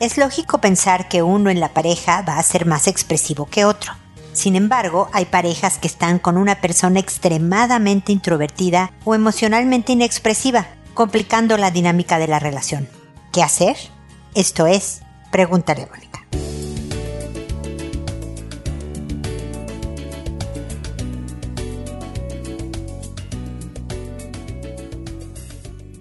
Es lógico pensar que uno en la pareja va a ser más expresivo que otro. Sin embargo, hay parejas que están con una persona extremadamente introvertida o emocionalmente inexpresiva, complicando la dinámica de la relación. ¿Qué hacer? Esto es, pregúntale Mónica.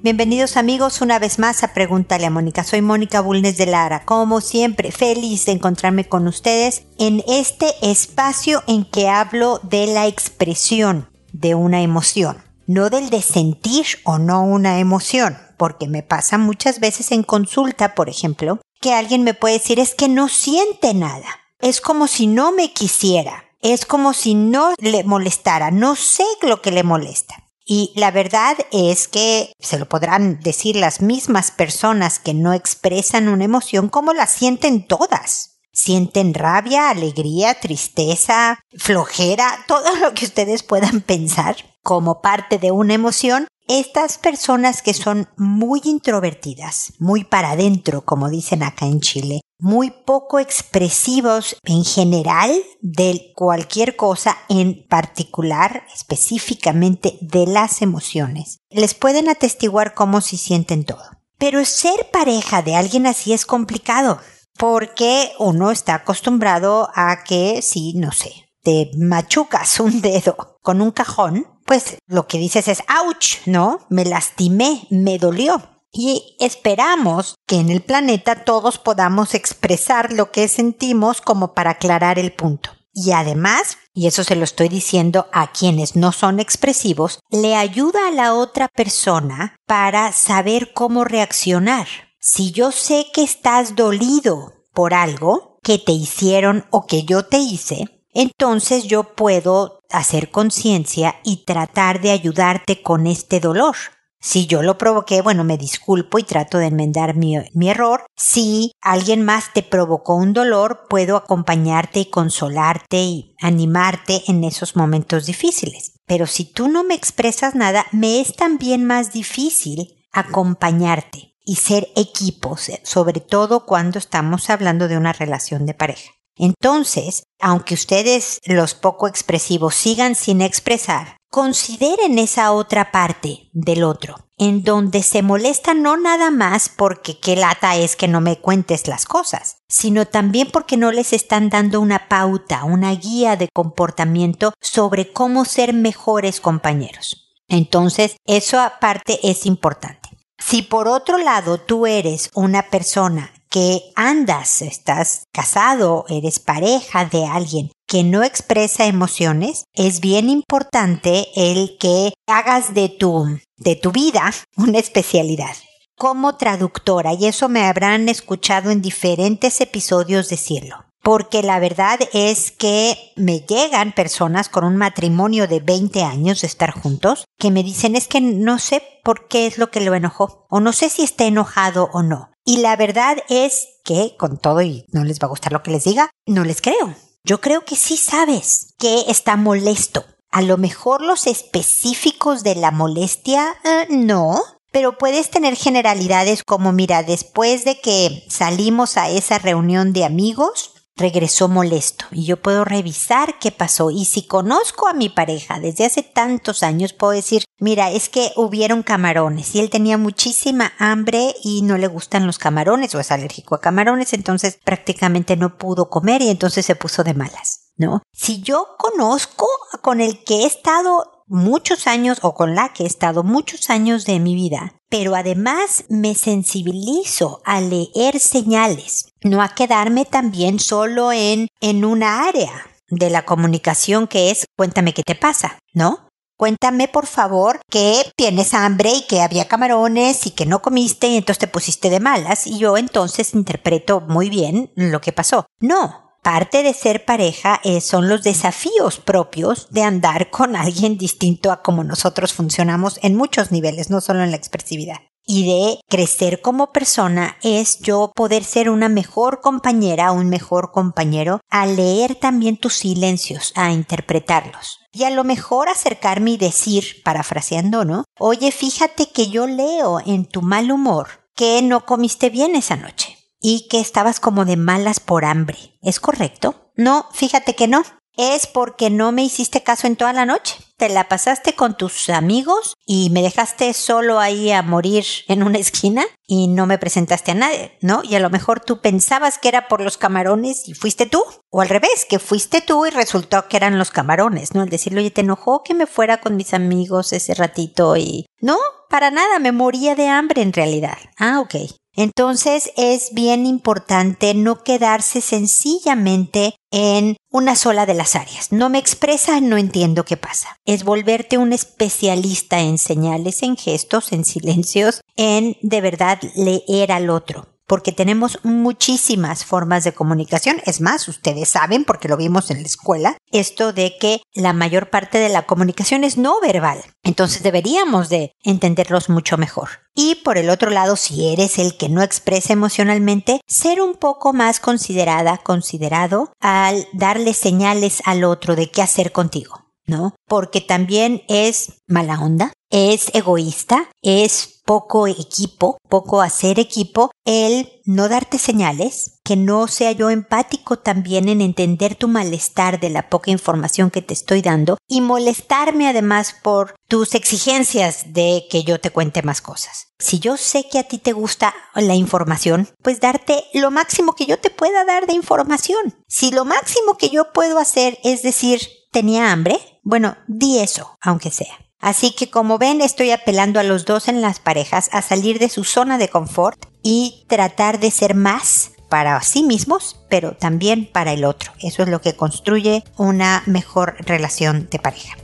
Bienvenidos amigos una vez más a Pregúntale a Mónica. Soy Mónica Bulnes de Lara. Como siempre, feliz de encontrarme con ustedes en este espacio en que hablo de la expresión de una emoción, no del de sentir o no una emoción, porque me pasa muchas veces en consulta, por ejemplo, que alguien me puede decir es que no siente nada. Es como si no me quisiera. Es como si no le molestara. No sé lo que le molesta. Y la verdad es que se lo podrán decir las mismas personas que no expresan una emoción como la sienten todas. Sienten rabia, alegría, tristeza, flojera, todo lo que ustedes puedan pensar como parte de una emoción estas personas que son muy introvertidas, muy para adentro, como dicen acá en Chile, muy poco expresivos en general de cualquier cosa, en particular, específicamente de las emociones, les pueden atestiguar cómo se sienten todo. Pero ser pareja de alguien así es complicado, porque uno está acostumbrado a que, sí, no sé, te machucas un dedo con un cajón pues lo que dices es, ouch, ¿no? Me lastimé, me dolió. Y esperamos que en el planeta todos podamos expresar lo que sentimos como para aclarar el punto. Y además, y eso se lo estoy diciendo a quienes no son expresivos, le ayuda a la otra persona para saber cómo reaccionar. Si yo sé que estás dolido por algo que te hicieron o que yo te hice, entonces yo puedo hacer conciencia y tratar de ayudarte con este dolor. Si yo lo provoqué, bueno, me disculpo y trato de enmendar mi, error. Si alguien más te provocó un dolor, puedo acompañarte y consolarte y animarte en esos momentos difíciles. Pero si tú no me expresas nada, me es también más difícil acompañarte y ser equipos, sobre todo cuando estamos hablando de una relación de pareja. Entonces, aunque ustedes, los poco expresivos, sigan sin expresar, consideren esa otra parte del otro, en donde se molesta no nada más porque qué lata es que no me cuentes las cosas, sino también porque no les están dando una pauta, una guía de comportamiento sobre cómo ser mejores compañeros. Entonces, eso aparte es importante. Si por otro lado tú eres una persona que andas, estás casado, eres pareja de alguien que no expresa emociones, es bien importante el que hagas de tu, de tu vida una especialidad como traductora. Y eso me habrán escuchado en diferentes episodios decirlo porque la verdad es que me llegan personas con un matrimonio de 20 años de estar juntos que me dicen es que no sé por qué es lo que lo enojó o no sé si está enojado o no. Y la verdad es que, con todo y no les va a gustar lo que les diga, no les creo. Yo creo que sí sabes que está molesto. A lo mejor los específicos de la molestia, eh, no, pero puedes tener generalidades como, mira, después de que salimos a esa reunión de amigos, regresó molesto y yo puedo revisar qué pasó y si conozco a mi pareja desde hace tantos años puedo decir mira es que hubieron camarones y él tenía muchísima hambre y no le gustan los camarones o es alérgico a camarones entonces prácticamente no pudo comer y entonces se puso de malas ¿no? Si yo conozco con el que he estado muchos años o con la que he estado muchos años de mi vida, pero además me sensibilizo a leer señales, no a quedarme también solo en, en una área de la comunicación que es cuéntame qué te pasa, ¿no? Cuéntame por favor que tienes hambre y que había camarones y que no comiste y entonces te pusiste de malas y yo entonces interpreto muy bien lo que pasó. No, Parte de ser pareja eh, son los desafíos propios de andar con alguien distinto a como nosotros funcionamos en muchos niveles, no solo en la expresividad. Y de crecer como persona es yo poder ser una mejor compañera, un mejor compañero, a leer también tus silencios, a interpretarlos. Y a lo mejor acercarme y decir, parafraseando, ¿no? Oye, fíjate que yo leo en tu mal humor que no comiste bien esa noche y que estabas como de malas por hambre. ¿Es correcto? No, fíjate que no es porque no me hiciste caso en toda la noche. Te la pasaste con tus amigos y me dejaste solo ahí a morir en una esquina y no me presentaste a nadie, ¿no? Y a lo mejor tú pensabas que era por los camarones y fuiste tú. O al revés, que fuiste tú y resultó que eran los camarones, ¿no? El decirle, oye, te enojó que me fuera con mis amigos ese ratito y... No, para nada, me moría de hambre en realidad. Ah, ok. Entonces es bien importante no quedarse sencillamente en una sola de las áreas. No me expresa, no entiendo qué pasa. Es volverte un especialista en señales, en gestos, en silencios, en de verdad leer al otro porque tenemos muchísimas formas de comunicación. Es más, ustedes saben, porque lo vimos en la escuela, esto de que la mayor parte de la comunicación es no verbal. Entonces deberíamos de entenderlos mucho mejor. Y por el otro lado, si eres el que no expresa emocionalmente, ser un poco más considerada, considerado al darle señales al otro de qué hacer contigo. ¿no? Porque también es mala onda, es egoísta, es poco equipo, poco hacer equipo, el no darte señales, que no sea yo empático también en entender tu malestar de la poca información que te estoy dando y molestarme además por tus exigencias de que yo te cuente más cosas. Si yo sé que a ti te gusta la información, pues darte lo máximo que yo te pueda dar de información. Si lo máximo que yo puedo hacer es decir, tenía hambre, bueno, di eso, aunque sea. Así que como ven, estoy apelando a los dos en las parejas a salir de su zona de confort y tratar de ser más para sí mismos, pero también para el otro. Eso es lo que construye una mejor relación de pareja.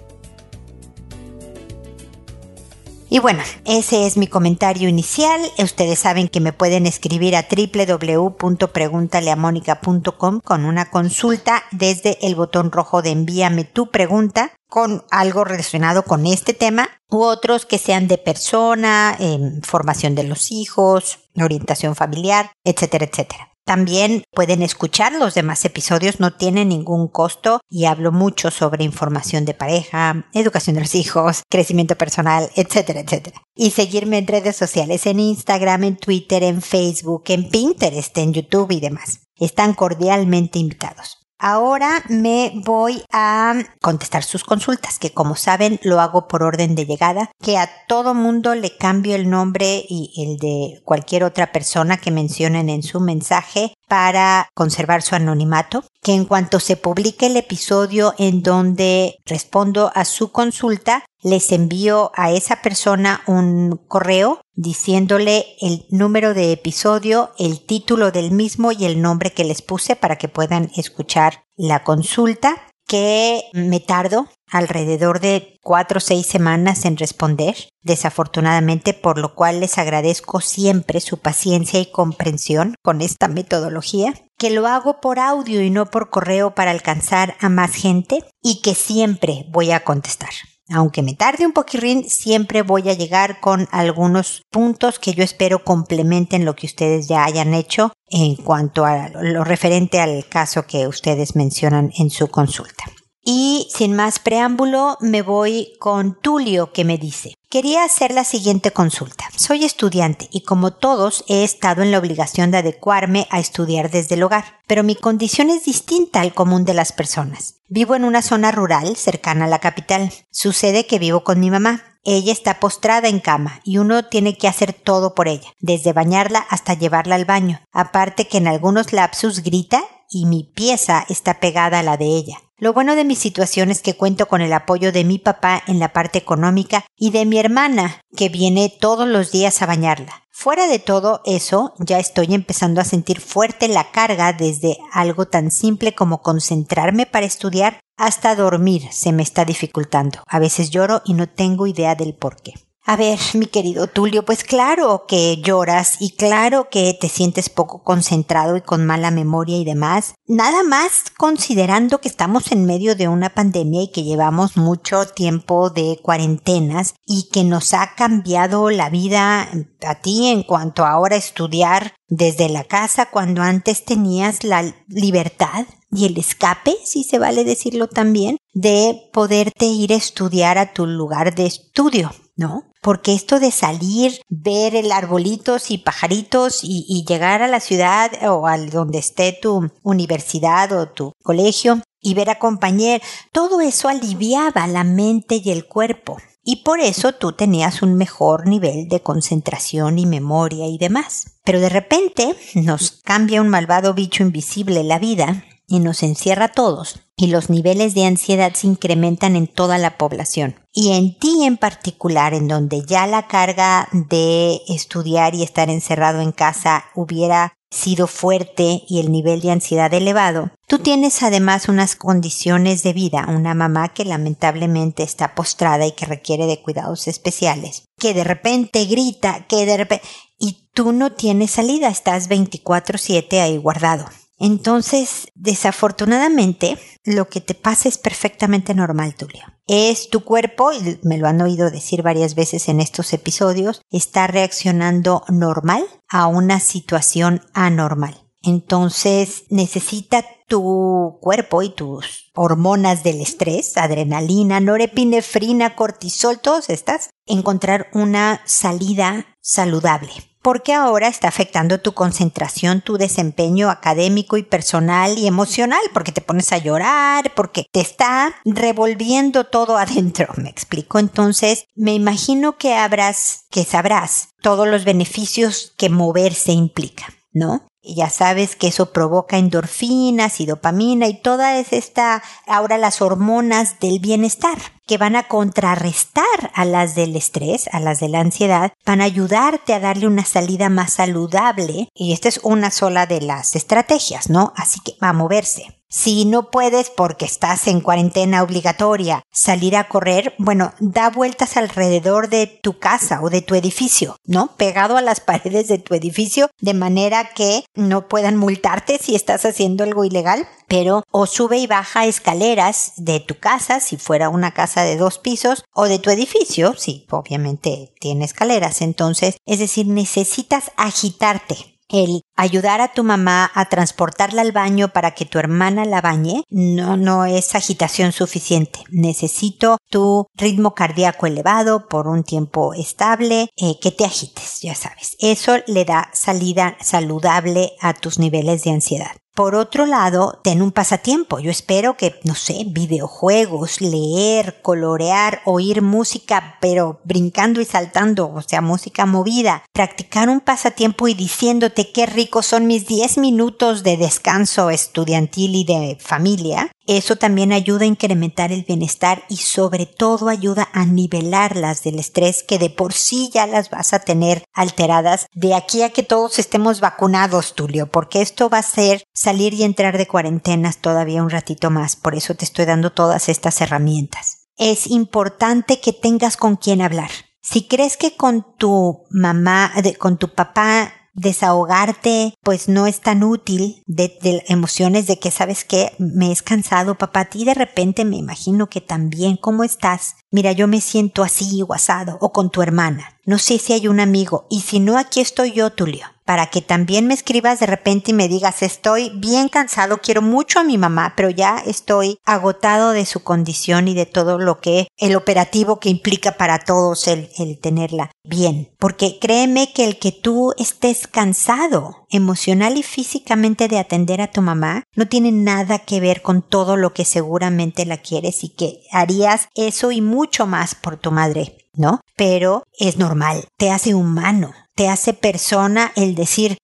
Y bueno, ese es mi comentario inicial. Ustedes saben que me pueden escribir a www.preguntaleamónica.com con una consulta desde el botón rojo de envíame tu pregunta con algo relacionado con este tema u otros que sean de persona, formación de los hijos, orientación familiar, etcétera, etcétera. También pueden escuchar los demás episodios, no tienen ningún costo y hablo mucho sobre información de pareja, educación de los hijos, crecimiento personal, etcétera, etcétera. Y seguirme en redes sociales, en Instagram, en Twitter, en Facebook, en Pinterest, en YouTube y demás. Están cordialmente invitados. Ahora me voy a contestar sus consultas, que como saben lo hago por orden de llegada, que a todo mundo le cambio el nombre y el de cualquier otra persona que mencionen en su mensaje para conservar su anonimato, que en cuanto se publique el episodio en donde respondo a su consulta, les envío a esa persona un correo diciéndole el número de episodio, el título del mismo y el nombre que les puse para que puedan escuchar la consulta que me tardo alrededor de cuatro o seis semanas en responder, desafortunadamente, por lo cual les agradezco siempre su paciencia y comprensión con esta metodología, que lo hago por audio y no por correo para alcanzar a más gente y que siempre voy a contestar. Aunque me tarde un poquirín, siempre voy a llegar con algunos puntos que yo espero complementen lo que ustedes ya hayan hecho en cuanto a lo referente al caso que ustedes mencionan en su consulta. Y sin más preámbulo, me voy con Tulio que me dice, quería hacer la siguiente consulta. Soy estudiante y como todos he estado en la obligación de adecuarme a estudiar desde el hogar, pero mi condición es distinta al común de las personas. Vivo en una zona rural cercana a la capital. Sucede que vivo con mi mamá. Ella está postrada en cama y uno tiene que hacer todo por ella, desde bañarla hasta llevarla al baño. Aparte que en algunos lapsus grita y mi pieza está pegada a la de ella. Lo bueno de mi situación es que cuento con el apoyo de mi papá en la parte económica y de mi hermana, que viene todos los días a bañarla. Fuera de todo eso, ya estoy empezando a sentir fuerte la carga desde algo tan simple como concentrarme para estudiar hasta dormir se me está dificultando. A veces lloro y no tengo idea del por qué. A ver, mi querido Tulio, pues claro que lloras y claro que te sientes poco concentrado y con mala memoria y demás. Nada más considerando que estamos en medio de una pandemia y que llevamos mucho tiempo de cuarentenas y que nos ha cambiado la vida a ti en cuanto a ahora estudiar desde la casa cuando antes tenías la libertad y el escape, si se vale decirlo también, de poderte ir a estudiar a tu lugar de estudio ¿no? Porque esto de salir, ver el arbolitos y pajaritos y, llegar a la ciudad o al donde esté tu universidad o tu colegio y ver a compañeros, todo eso aliviaba la mente y el cuerpo. Y por eso tú tenías un mejor nivel de concentración y memoria y demás. Pero de repente nos cambia un malvado bicho invisible la vida y nos encierra a todos y los niveles de ansiedad se incrementan en toda la población. Y en ti en particular, en donde ya la carga de estudiar y estar encerrado en casa hubiera sido fuerte y el nivel de ansiedad elevado, tú tienes además unas condiciones de vida, una mamá que lamentablemente está postrada y que requiere de cuidados especiales, que de repente grita, que de repente... y tú no tienes salida, estás 24/7 ahí guardado. Entonces, desafortunadamente, lo que te pasa es perfectamente normal, Tulio. Es tu cuerpo, y me lo han oído decir varias veces en estos episodios, está reaccionando normal a una situación anormal. Entonces, necesita tu cuerpo y tus hormonas del estrés, adrenalina, norepinefrina, cortisol, todas estas, encontrar una salida saludable porque ahora está afectando tu concentración, tu desempeño académico y personal y emocional, porque te pones a llorar, porque te está revolviendo todo adentro, me explico. Entonces, me imagino que habrás, que sabrás todos los beneficios que moverse implica, ¿no? Ya sabes que eso provoca endorfinas y dopamina y toda esta, ahora las hormonas del bienestar que van a contrarrestar a las del estrés, a las de la ansiedad, van a ayudarte a darle una salida más saludable y esta es una sola de las estrategias, ¿no? Así que va a moverse. Si no puedes porque estás en cuarentena obligatoria salir a correr, bueno, da vueltas alrededor de tu casa o de tu edificio, ¿no? Pegado a las paredes de tu edificio de manera que no puedan multarte si estás haciendo algo ilegal, pero o sube y baja escaleras de tu casa si fuera una casa de dos pisos o de tu edificio, si obviamente tiene escaleras, entonces, es decir, necesitas agitarte el ayudar a tu mamá a transportarla al baño para que tu hermana la bañe no, no es agitación suficiente. Necesito tu ritmo cardíaco elevado por un tiempo estable, eh, que te agites, ya sabes. Eso le da salida saludable a tus niveles de ansiedad. Por otro lado, ten un pasatiempo. Yo espero que, no sé, videojuegos, leer, colorear, oír música, pero brincando y saltando, o sea, música movida. Practicar un pasatiempo y diciéndote qué ricos son mis 10 minutos de descanso estudiantil y de familia. Eso también ayuda a incrementar el bienestar y sobre todo ayuda a nivelar las del estrés que de por sí ya las vas a tener alteradas de aquí a que todos estemos vacunados, Tulio, porque esto va a ser salir y entrar de cuarentenas todavía un ratito más. Por eso te estoy dando todas estas herramientas. Es importante que tengas con quién hablar. Si crees que con tu mamá, con tu papá desahogarte pues no es tan útil de, emociones de que sabes que me es cansado papá a ti de repente me imagino que también cómo estás mira yo me siento así o asado o con tu hermana no sé si hay un amigo y si no aquí estoy yo Tulio para que también me escribas de repente y me digas estoy bien cansado, quiero mucho a mi mamá, pero ya estoy agotado de su condición y de todo lo que el operativo que implica para todos el, el tenerla bien. Porque créeme que el que tú estés cansado emocional y físicamente de atender a tu mamá no tiene nada que ver con todo lo que seguramente la quieres y que harías eso y mucho más por tu madre. ¿No? Pero es normal, te hace humano, te hace persona el decir,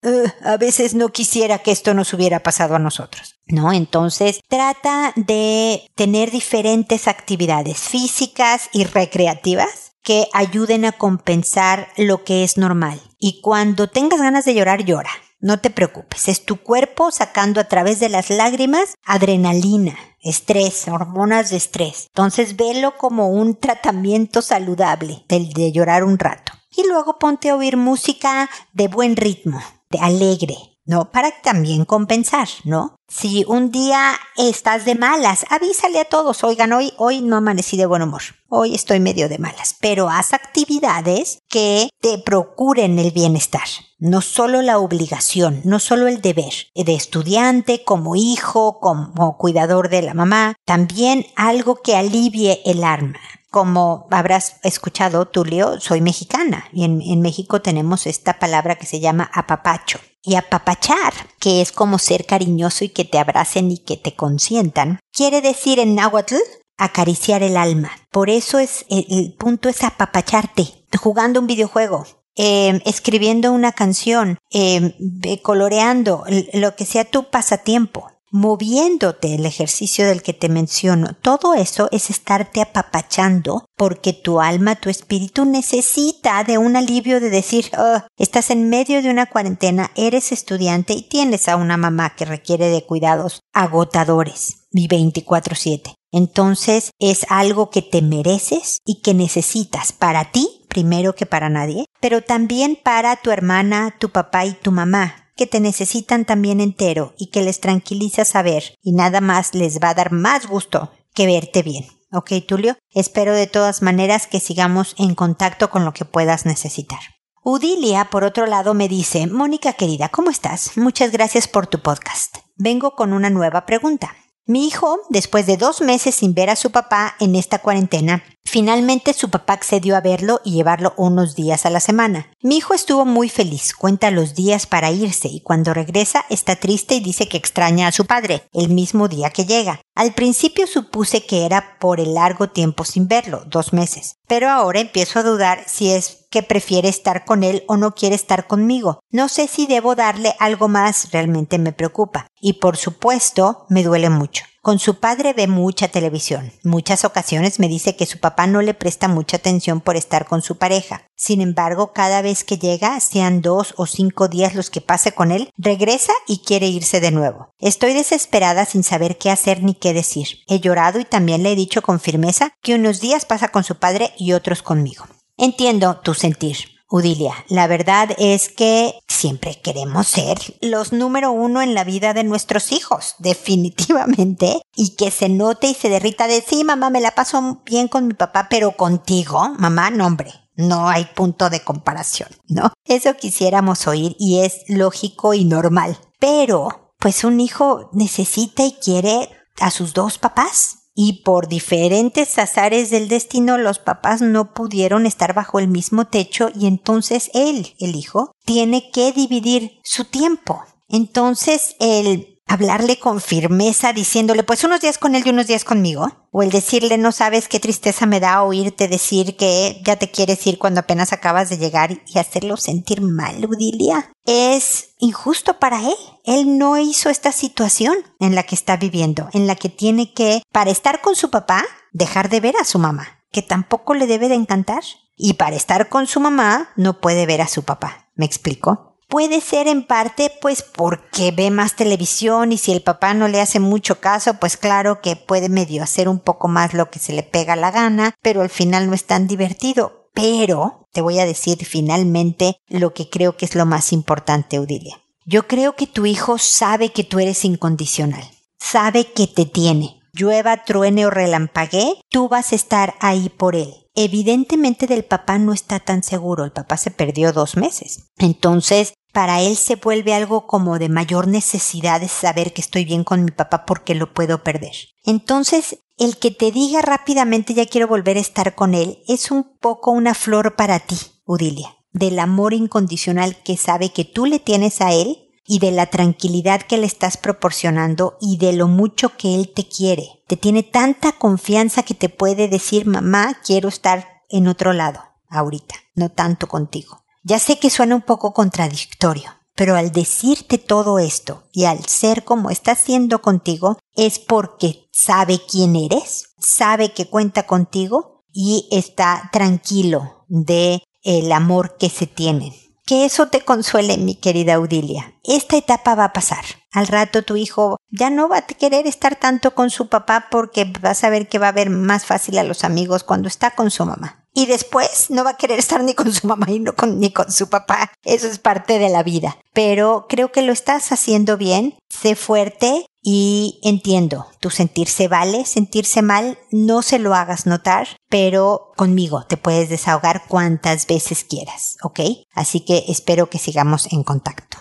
a veces no quisiera que esto nos hubiera pasado a nosotros. ¿No? Entonces trata de tener diferentes actividades físicas y recreativas que ayuden a compensar lo que es normal. Y cuando tengas ganas de llorar, llora. No te preocupes, es tu cuerpo sacando a través de las lágrimas adrenalina, estrés, hormonas de estrés. Entonces velo como un tratamiento saludable del de llorar un rato. Y luego ponte a oír música de buen ritmo, de alegre, ¿no? Para también compensar, ¿no? Si un día estás de malas, avísale a todos, oigan, hoy, hoy no amanecí de buen humor, hoy estoy medio de malas, pero haz actividades que te procuren el bienestar, no solo la obligación, no solo el deber de estudiante, como hijo, como cuidador de la mamá, también algo que alivie el alma como habrás escuchado, Tulio, soy mexicana y en, en México tenemos esta palabra que se llama apapacho. Y apapachar, que es como ser cariñoso y que te abracen y que te consientan, quiere decir en náhuatl acariciar el alma. Por eso es el, punto es apapacharte, jugando un videojuego, eh, escribiendo una canción, eh, coloreando, lo que sea tu pasatiempo moviéndote el ejercicio del que te menciono. Todo eso es estarte apapachando porque tu alma, tu espíritu necesita de un alivio de decir, oh, estás en medio de una cuarentena, eres estudiante y tienes a una mamá que requiere de cuidados agotadores y 24/7. Entonces es algo que te mereces y que necesitas para ti primero que para nadie, pero también para tu hermana, tu papá y tu mamá, que te necesitan también entero y que les tranquiliza saber y nada más les va a dar más gusto que verte bien. Ok, Tulio, espero de todas maneras que sigamos en contacto con lo que puedas necesitar. Udilia, por otro lado, me dice, Mónica querida, ¿cómo estás? Muchas gracias por tu podcast. Vengo con una nueva pregunta. Mi hijo, después de dos meses sin ver a su papá en esta cuarentena, Finalmente su papá accedió a verlo y llevarlo unos días a la semana. Mi hijo estuvo muy feliz, cuenta los días para irse y cuando regresa está triste y dice que extraña a su padre, el mismo día que llega. Al principio supuse que era por el largo tiempo sin verlo, dos meses, pero ahora empiezo a dudar si es que prefiere estar con él o no quiere estar conmigo. No sé si debo darle algo más, realmente me preocupa. Y por supuesto, me duele mucho. Con su padre ve mucha televisión. Muchas ocasiones me dice que su papá no le presta mucha atención por estar con su pareja. Sin embargo, cada vez que llega, sean dos o cinco días los que pase con él, regresa y quiere irse de nuevo. Estoy desesperada sin saber qué hacer ni qué decir. He llorado y también le he dicho con firmeza que unos días pasa con su padre y otros conmigo. Entiendo tu sentir. Udilia, la verdad es que siempre queremos ser los número uno en la vida de nuestros hijos, definitivamente, y que se note y se derrita de sí, mamá, me la paso bien con mi papá, pero contigo, mamá, no hombre, no hay punto de comparación, ¿no? Eso quisiéramos oír y es lógico y normal. Pero, pues un hijo necesita y quiere a sus dos papás y por diferentes azares del destino los papás no pudieron estar bajo el mismo techo y entonces él, el hijo, tiene que dividir su tiempo. Entonces el hablarle con firmeza diciéndole pues unos días con él y unos días conmigo, o el decirle no sabes qué tristeza me da oírte decir que ya te quieres ir cuando apenas acabas de llegar y hacerlo sentir mal, Udilia, es injusto para él. Él no hizo esta situación en la que está viviendo, en la que tiene que, para estar con su papá, dejar de ver a su mamá, que tampoco le debe de encantar. Y para estar con su mamá, no puede ver a su papá. ¿Me explico? Puede ser en parte pues porque ve más televisión y si el papá no le hace mucho caso, pues claro que puede medio hacer un poco más lo que se le pega la gana, pero al final no es tan divertido. Pero te voy a decir finalmente lo que creo que es lo más importante, Udilia. Yo creo que tu hijo sabe que tú eres incondicional, sabe que te tiene. Llueva, truene o relampaguee, tú vas a estar ahí por él evidentemente del papá no está tan seguro, el papá se perdió dos meses. Entonces, para él se vuelve algo como de mayor necesidad de saber que estoy bien con mi papá porque lo puedo perder. Entonces, el que te diga rápidamente ya quiero volver a estar con él es un poco una flor para ti, Udilia, del amor incondicional que sabe que tú le tienes a él y de la tranquilidad que le estás proporcionando y de lo mucho que él te quiere. Te tiene tanta confianza que te puede decir, mamá, quiero estar en otro lado, ahorita, no tanto contigo. Ya sé que suena un poco contradictorio, pero al decirte todo esto y al ser como está siendo contigo, es porque sabe quién eres, sabe que cuenta contigo y está tranquilo de el amor que se tienen. Que eso te consuele, mi querida Audilia. Esta etapa va a pasar. Al rato tu hijo ya no va a querer estar tanto con su papá porque vas a ver que va a ver más fácil a los amigos cuando está con su mamá. Y después no va a querer estar ni con su mamá y no con, ni con su papá. Eso es parte de la vida. Pero creo que lo estás haciendo bien. Sé fuerte y entiendo, tu sentirse vale, sentirse mal, no se lo hagas notar, pero conmigo te puedes desahogar cuantas veces quieras, ¿ok? Así que espero que sigamos en contacto.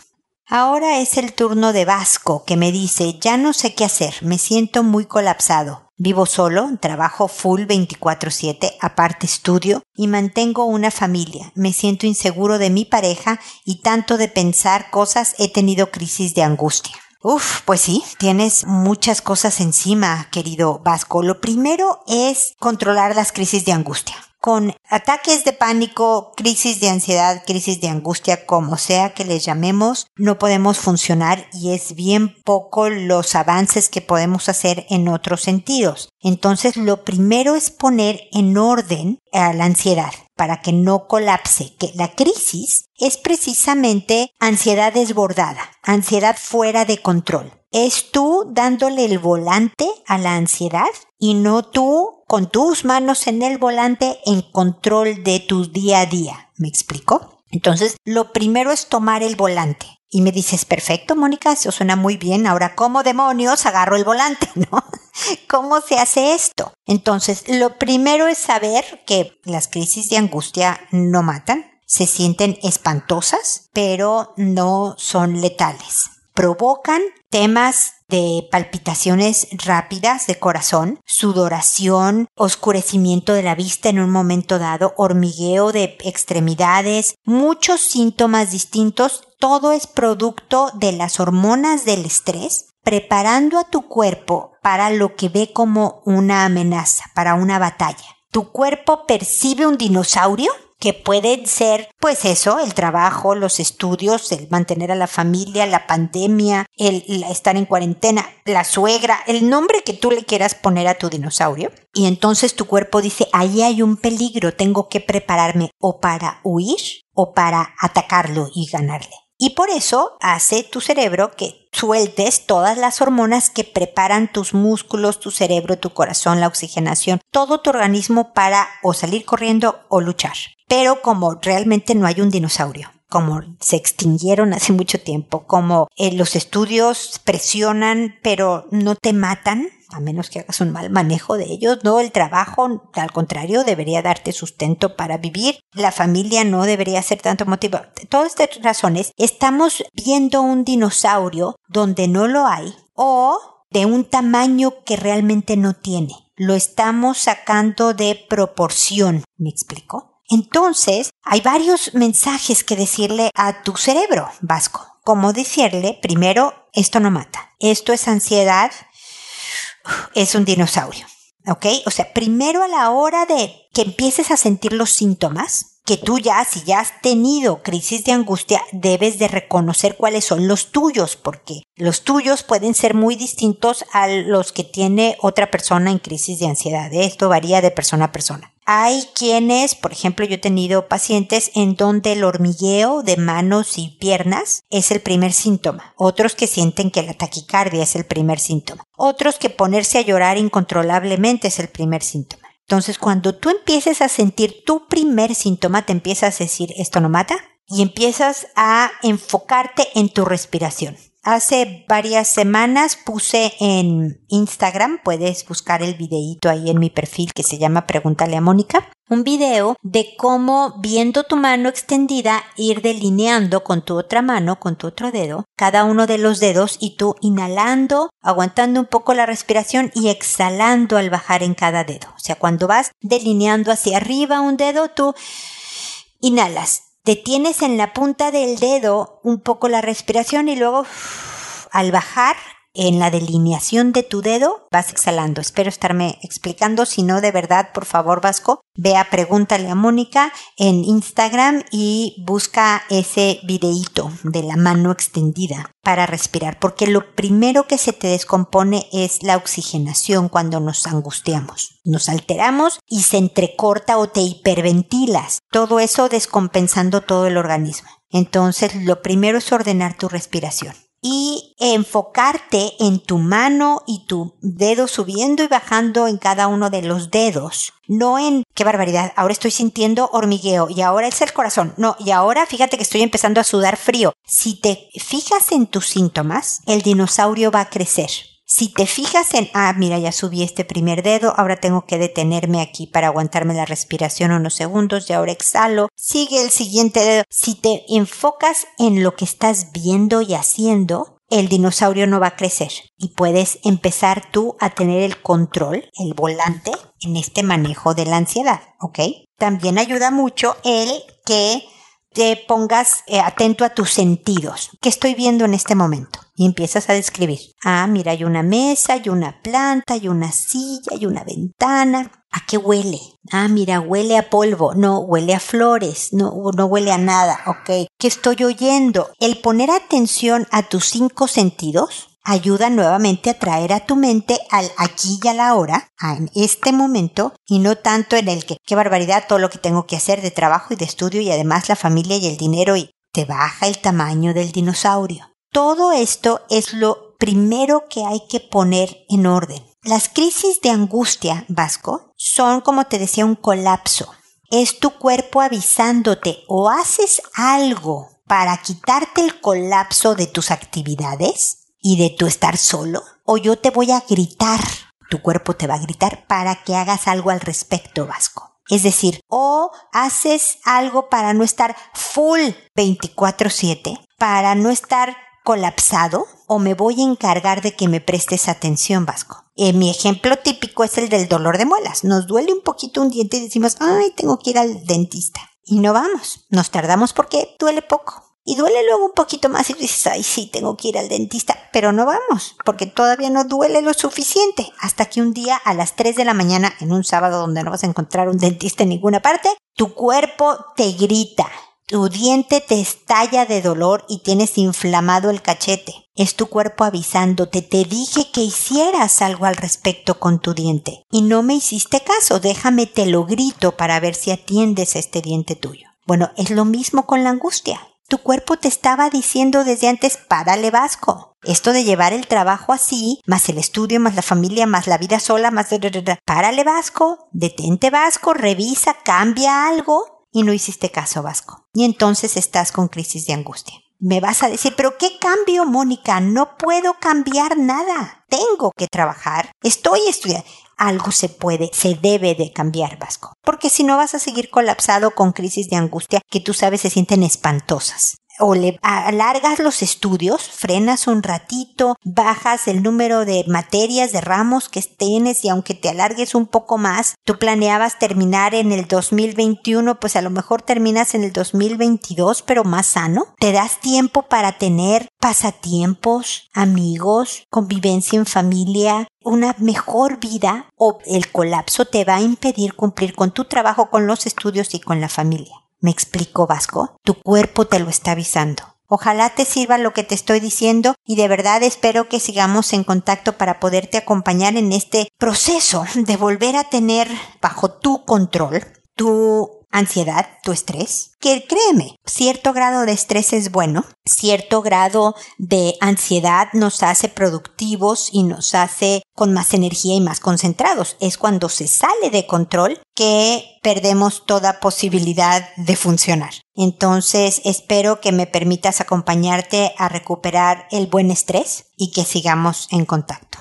Ahora es el turno de Vasco, que me dice, ya no sé qué hacer, me siento muy colapsado. Vivo solo, trabajo full 24/7, aparte estudio y mantengo una familia. Me siento inseguro de mi pareja y tanto de pensar cosas he tenido crisis de angustia. Uf, pues sí, tienes muchas cosas encima, querido Vasco. Lo primero es controlar las crisis de angustia con ataques de pánico, crisis de ansiedad, crisis de angustia, como sea que les llamemos, no podemos funcionar y es bien poco los avances que podemos hacer en otros sentidos. Entonces, lo primero es poner en orden a la ansiedad para que no colapse, que la crisis es precisamente ansiedad desbordada, ansiedad fuera de control. Es tú dándole el volante a la ansiedad y no tú con tus manos en el volante en control de tu día a día. ¿Me explico? Entonces, lo primero es tomar el volante. Y me dices, perfecto, Mónica, eso suena muy bien. Ahora, ¿cómo demonios agarro el volante? ¿No? ¿Cómo se hace esto? Entonces, lo primero es saber que las crisis de angustia no matan, se sienten espantosas, pero no son letales. Provocan temas de palpitaciones rápidas de corazón, sudoración, oscurecimiento de la vista en un momento dado, hormigueo de extremidades, muchos síntomas distintos, todo es producto de las hormonas del estrés preparando a tu cuerpo para lo que ve como una amenaza, para una batalla. Tu cuerpo percibe un dinosaurio que pueden ser, pues eso, el trabajo, los estudios, el mantener a la familia, la pandemia, el, estar en cuarentena, la suegra, el nombre que tú le quieras poner a tu dinosaurio. Y entonces tu cuerpo dice, ahí hay un peligro, tengo que prepararme o para huir o para atacarlo y ganarle. Y por eso hace tu cerebro que sueltes todas las hormonas que preparan tus músculos, tu cerebro, tu corazón, la oxigenación, todo tu organismo para o salir corriendo o luchar. Pero como realmente no hay un dinosaurio, como se extinguieron hace mucho tiempo, como eh, los estudios presionan pero no te matan, a menos que hagas un mal manejo de ellos, no, el trabajo, al contrario, debería darte sustento para vivir, la familia no debería ser tanto motivo. Todas estas razones, estamos viendo un dinosaurio donde no lo hay o de un tamaño que realmente no tiene. Lo estamos sacando de proporción, ¿me explico? Entonces, hay varios mensajes que decirle a tu cerebro vasco. Como decirle, primero, esto no mata. Esto es ansiedad, es un dinosaurio. ¿Ok? O sea, primero a la hora de que empieces a sentir los síntomas, que tú ya, si ya has tenido crisis de angustia, debes de reconocer cuáles son los tuyos, porque los tuyos pueden ser muy distintos a los que tiene otra persona en crisis de ansiedad. Esto varía de persona a persona. Hay quienes, por ejemplo, yo he tenido pacientes en donde el hormigueo de manos y piernas es el primer síntoma. Otros que sienten que la taquicardia es el primer síntoma. Otros que ponerse a llorar incontrolablemente es el primer síntoma. Entonces, cuando tú empieces a sentir tu primer síntoma, te empiezas a decir, esto no mata, y empiezas a enfocarte en tu respiración. Hace varias semanas puse en Instagram, puedes buscar el videíto ahí en mi perfil que se llama Pregúntale a Mónica, un video de cómo viendo tu mano extendida ir delineando con tu otra mano, con tu otro dedo, cada uno de los dedos y tú inhalando, aguantando un poco la respiración y exhalando al bajar en cada dedo. O sea, cuando vas delineando hacia arriba un dedo, tú inhalas detienes en la punta del dedo un poco la respiración y luego al bajar en la delineación de tu dedo vas exhalando. Espero estarme explicando. Si no, de verdad, por favor, Vasco, ve a Pregúntale a Mónica en Instagram y busca ese videíto de la mano extendida para respirar, porque lo primero que se te descompone es la oxigenación cuando nos angustiamos. Nos alteramos y se entrecorta o te hiperventilas. Todo eso descompensando todo el organismo. Entonces, lo primero es ordenar tu respiración y enfocarte en tu mano y tu dedo subiendo y bajando en cada uno de los dedos. No en, qué barbaridad, ahora estoy sintiendo hormigueo y ahora es el corazón. No, y ahora fíjate que estoy empezando a sudar frío. Si te fijas en tus síntomas, el dinosaurio va a crecer Si te fijas en, ah, mira, ya subí este primer dedo, ahora tengo que detenerme aquí para aguantarme la respiración unos segundos y ahora exhalo, sigue el siguiente dedo. Si te enfocas en lo que estás viendo y haciendo, el dinosaurio no va a crecer y puedes empezar tú a tener el control, el volante en este manejo de la ansiedad, ¿ok? También ayuda mucho el que te pongas eh, atento a tus sentidos. ¿Qué estoy viendo en este momento? Y empiezas a describir. Ah, mira, hay una mesa, hay una planta, hay una silla, hay una ventana. ¿A qué huele? Ah, mira, huele a polvo. No, huele a flores. No, no huele a nada. Ok. ¿Qué estoy oyendo? El poner atención a tus cinco sentidos ayuda nuevamente a traer a tu mente al aquí y a la hora, en este momento, y no tanto en el que, qué barbaridad, todo lo que tengo que hacer de trabajo y de estudio y además la familia y el dinero y te baja el tamaño del dinosaurio. Todo esto es lo primero que hay que poner en orden. Las crisis de angustia, Vasco, son, como te decía, un colapso. Es tu cuerpo avisándote o haces algo para quitarte el colapso de tus actividades y de tu estar solo, o yo te voy a gritar, tu cuerpo te va a gritar para que hagas algo al respecto, Vasco. Es decir, o haces algo para no estar full 24/7, para no estar colapsado, o me voy a encargar de que me prestes atención, Vasco. Eh, mi ejemplo típico es el del dolor de muelas. Nos duele un poquito un diente y decimos, ay, tengo que ir al dentista. Y no vamos. Nos tardamos porque duele poco. Y duele luego un poquito más y dices, ay, sí, tengo que ir al dentista, pero no vamos, porque todavía no duele lo suficiente. Hasta que un día a las 3 de la mañana, en un sábado donde no vas a encontrar un dentista en ninguna parte, tu cuerpo te grita, tu diente te estalla de dolor y tienes inflamado el cachete. Es tu cuerpo avisándote, te dije que hicieras algo al respecto con tu diente. Y no me hiciste caso, déjame te lo grito para ver si atiendes este diente tuyo. Bueno, es lo mismo con la angustia. Tu cuerpo te estaba diciendo desde antes, párale vasco. Esto de llevar el trabajo así, más el estudio, más la familia, más la vida sola, más... Párale vasco, detente vasco, revisa, cambia algo y no hiciste caso vasco. Y entonces estás con crisis de angustia. Me vas a decir, pero ¿qué cambio, Mónica? No puedo cambiar nada. Tengo que trabajar. Estoy estudiando algo se puede, se debe de cambiar, Vasco. Porque si no vas a seguir colapsado con crisis de angustia que tú sabes se sienten espantosas o le alargas los estudios, frenas un ratito, bajas el número de materias, de ramos que tienes y aunque te alargues un poco más, tú planeabas terminar en el 2021, pues a lo mejor terminas en el 2022, pero más sano. Te das tiempo para tener pasatiempos, amigos, convivencia en familia, una mejor vida o el colapso te va a impedir cumplir con tu trabajo, con los estudios y con la familia. ¿Me explico, Vasco? Tu cuerpo te lo está avisando. Ojalá te sirva lo que te estoy diciendo y de verdad espero que sigamos en contacto para poderte acompañar en este proceso de volver a tener bajo tu control tu ansiedad, tu estrés, que créeme, cierto grado de estrés es bueno, cierto grado de ansiedad nos hace productivos y nos hace con más energía y más concentrados. Es cuando se sale de control que perdemos toda posibilidad de funcionar. Entonces espero que me permitas acompañarte a recuperar el buen estrés y que sigamos en contacto.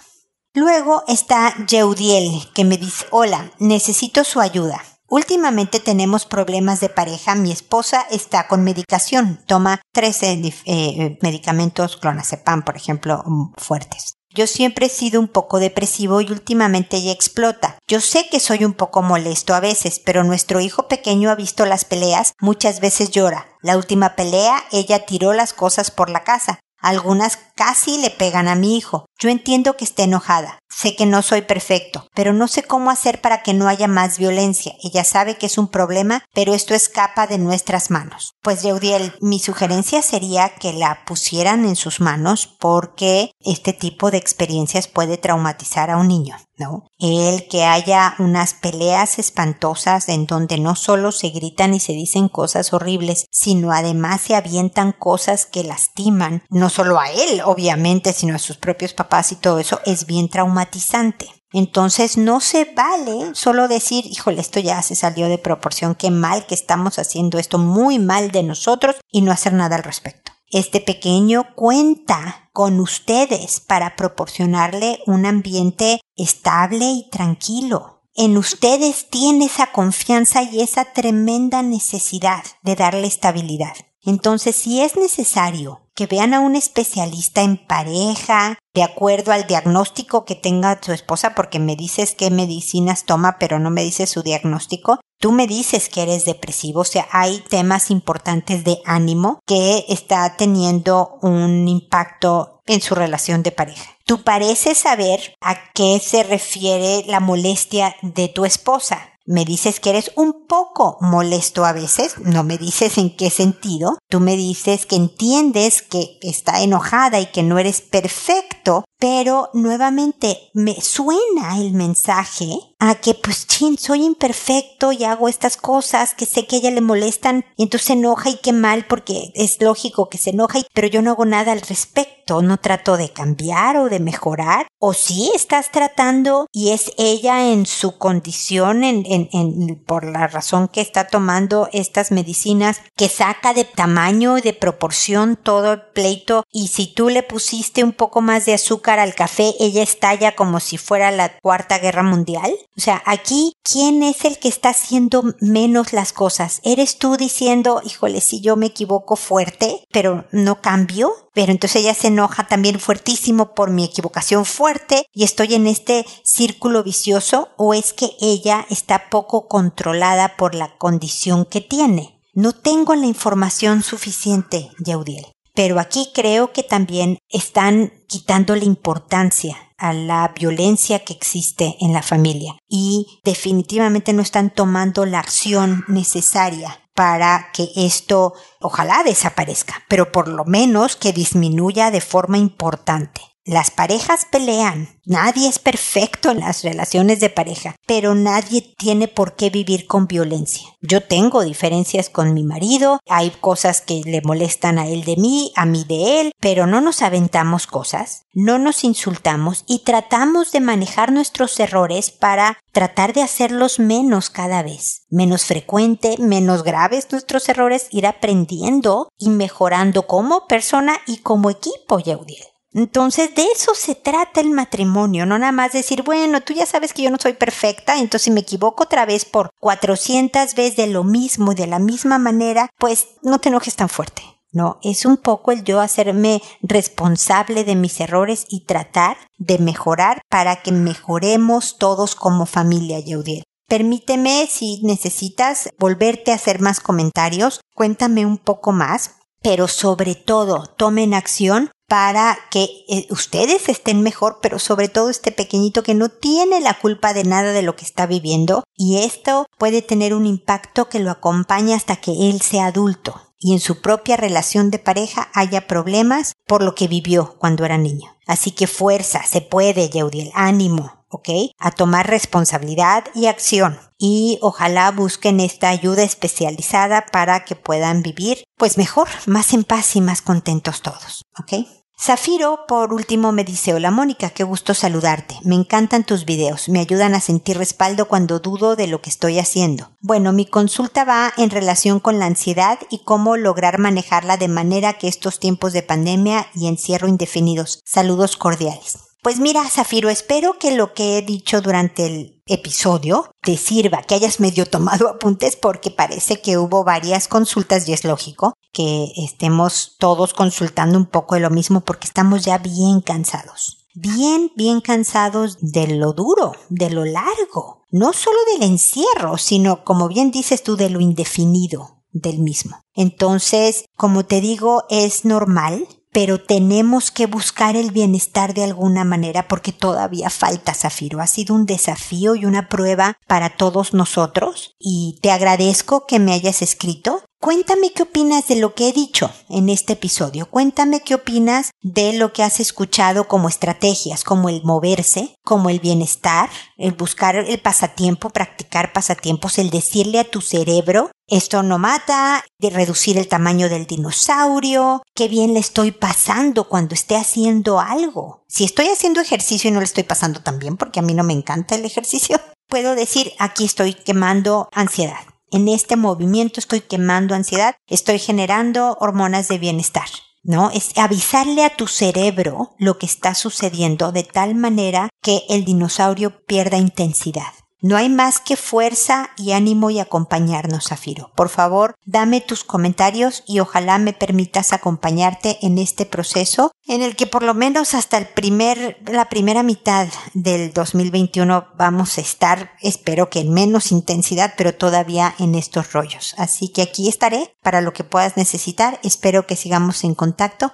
Luego está Yeudiel que me dice, hola, necesito su ayuda. Últimamente tenemos problemas de pareja. Mi esposa está con medicación. Toma 13 eh, medicamentos clonazepam, por ejemplo, mm, fuertes. Yo siempre he sido un poco depresivo y últimamente ella explota. Yo sé que soy un poco molesto a veces, pero nuestro hijo pequeño ha visto las peleas, muchas veces llora. La última pelea, ella tiró las cosas por la casa. Algunas casi le pegan a mi hijo. Yo entiendo que esté enojada. Sé que no soy perfecto, pero no sé cómo hacer para que no haya más violencia. Ella sabe que es un problema, pero esto escapa de nuestras manos. Pues Yeudiel, mi sugerencia sería que la pusieran en sus manos porque este tipo de experiencias puede traumatizar a un niño. ¿no? El que haya unas peleas espantosas en donde no solo se gritan y se dicen cosas horribles, sino además se avientan cosas que lastiman, no solo a él, obviamente, sino a sus propios papás y todo eso, es bien traumatizante. Entonces no se vale solo decir, híjole, esto ya se salió de proporción, qué mal que estamos haciendo esto muy mal de nosotros y no hacer nada al respecto. Este pequeño cuenta con ustedes para proporcionarle un ambiente estable y tranquilo. En ustedes tiene esa confianza y esa tremenda necesidad de darle estabilidad. Entonces, si es necesario que vean a un especialista en pareja, de acuerdo al diagnóstico que tenga su esposa, porque me dices qué medicinas toma, pero no me dices su diagnóstico. Tú me dices que eres depresivo, o sea, hay temas importantes de ánimo que está teniendo un impacto en su relación de pareja. Tú pareces saber a qué se refiere la molestia de tu esposa. Me dices que eres un poco molesto a veces, no me dices en qué sentido, tú me dices que entiendes que está enojada y que no eres perfecto, pero nuevamente me suena el mensaje a que pues chin, soy imperfecto y hago estas cosas que sé que a ella le molestan y entonces se enoja y qué mal porque es lógico que se enoja, pero yo no hago nada al respecto, no trato de cambiar o de mejorar, o si estás tratando y es ella en su condición, en, en, en, por la razón que está tomando estas medicinas, que saca de tamaño y de proporción todo el pleito y si tú le pusiste un poco más de azúcar al café, ella estalla como si fuera la cuarta guerra mundial. O sea, aquí, ¿quién es el que está haciendo menos las cosas? ¿Eres tú diciendo, híjole, si yo me equivoco fuerte, pero no cambio? Pero entonces ella se enoja también fuertísimo por mi equivocación fuerte y estoy en este círculo vicioso o es que ella está poco controlada por la condición que tiene. No tengo la información suficiente, Yaudiel. Pero aquí creo que también están quitando la importancia a la violencia que existe en la familia y definitivamente no están tomando la acción necesaria para que esto ojalá desaparezca, pero por lo menos que disminuya de forma importante. Las parejas pelean, nadie es perfecto en las relaciones de pareja, pero nadie tiene por qué vivir con violencia. Yo tengo diferencias con mi marido, hay cosas que le molestan a él de mí, a mí de él, pero no nos aventamos cosas, no nos insultamos y tratamos de manejar nuestros errores para tratar de hacerlos menos cada vez, menos frecuente, menos graves nuestros errores, ir aprendiendo y mejorando como persona y como equipo, Yaudiel. Entonces de eso se trata el matrimonio, no nada más decir, bueno, tú ya sabes que yo no soy perfecta, entonces si me equivoco otra vez por 400 veces de lo mismo y de la misma manera, pues no te enojes tan fuerte. No, es un poco el yo hacerme responsable de mis errores y tratar de mejorar para que mejoremos todos como familia, Yeudiel. Permíteme, si necesitas volverte a hacer más comentarios, cuéntame un poco más, pero sobre todo tomen acción para que eh, ustedes estén mejor, pero sobre todo este pequeñito que no tiene la culpa de nada de lo que está viviendo y esto puede tener un impacto que lo acompaña hasta que él sea adulto y en su propia relación de pareja haya problemas por lo que vivió cuando era niño. Así que fuerza, se puede, Yeudiel, ánimo, ¿ok? A tomar responsabilidad y acción. Y ojalá busquen esta ayuda especializada para que puedan vivir, pues mejor, más en paz y más contentos todos, ¿ok? Zafiro, por último, me dice, hola Mónica, qué gusto saludarte. Me encantan tus videos, me ayudan a sentir respaldo cuando dudo de lo que estoy haciendo. Bueno, mi consulta va en relación con la ansiedad y cómo lograr manejarla de manera que estos tiempos de pandemia y encierro indefinidos. Saludos cordiales. Pues mira, Zafiro, espero que lo que he dicho durante el episodio te sirva, que hayas medio tomado apuntes porque parece que hubo varias consultas y es lógico que estemos todos consultando un poco de lo mismo porque estamos ya bien cansados. Bien, bien cansados de lo duro, de lo largo, no solo del encierro, sino, como bien dices tú, de lo indefinido del mismo. Entonces, como te digo, es normal pero tenemos que buscar el bienestar de alguna manera porque todavía falta Zafiro. Ha sido un desafío y una prueba para todos nosotros y te agradezco que me hayas escrito Cuéntame qué opinas de lo que he dicho en este episodio. Cuéntame qué opinas de lo que has escuchado como estrategias, como el moverse, como el bienestar, el buscar el pasatiempo, practicar pasatiempos, el decirle a tu cerebro esto no mata, de reducir el tamaño del dinosaurio, qué bien le estoy pasando cuando esté haciendo algo. Si estoy haciendo ejercicio y no le estoy pasando tan bien porque a mí no me encanta el ejercicio, puedo decir aquí estoy quemando ansiedad en este movimiento estoy quemando ansiedad, estoy generando hormonas de bienestar. ¿no? Es avisarle a tu cerebro lo que está sucediendo de tal manera que el dinosaurio pierda intensidad. No hay más que fuerza y ánimo y acompañarnos, Zafiro. Por favor, dame tus comentarios y ojalá me permitas acompañarte en este proceso en el que por lo menos hasta el primer, la primera mitad del 2021 vamos a estar, espero que en menos intensidad, pero todavía en estos rollos. Así que aquí estaré para lo que puedas necesitar. Espero que sigamos en contacto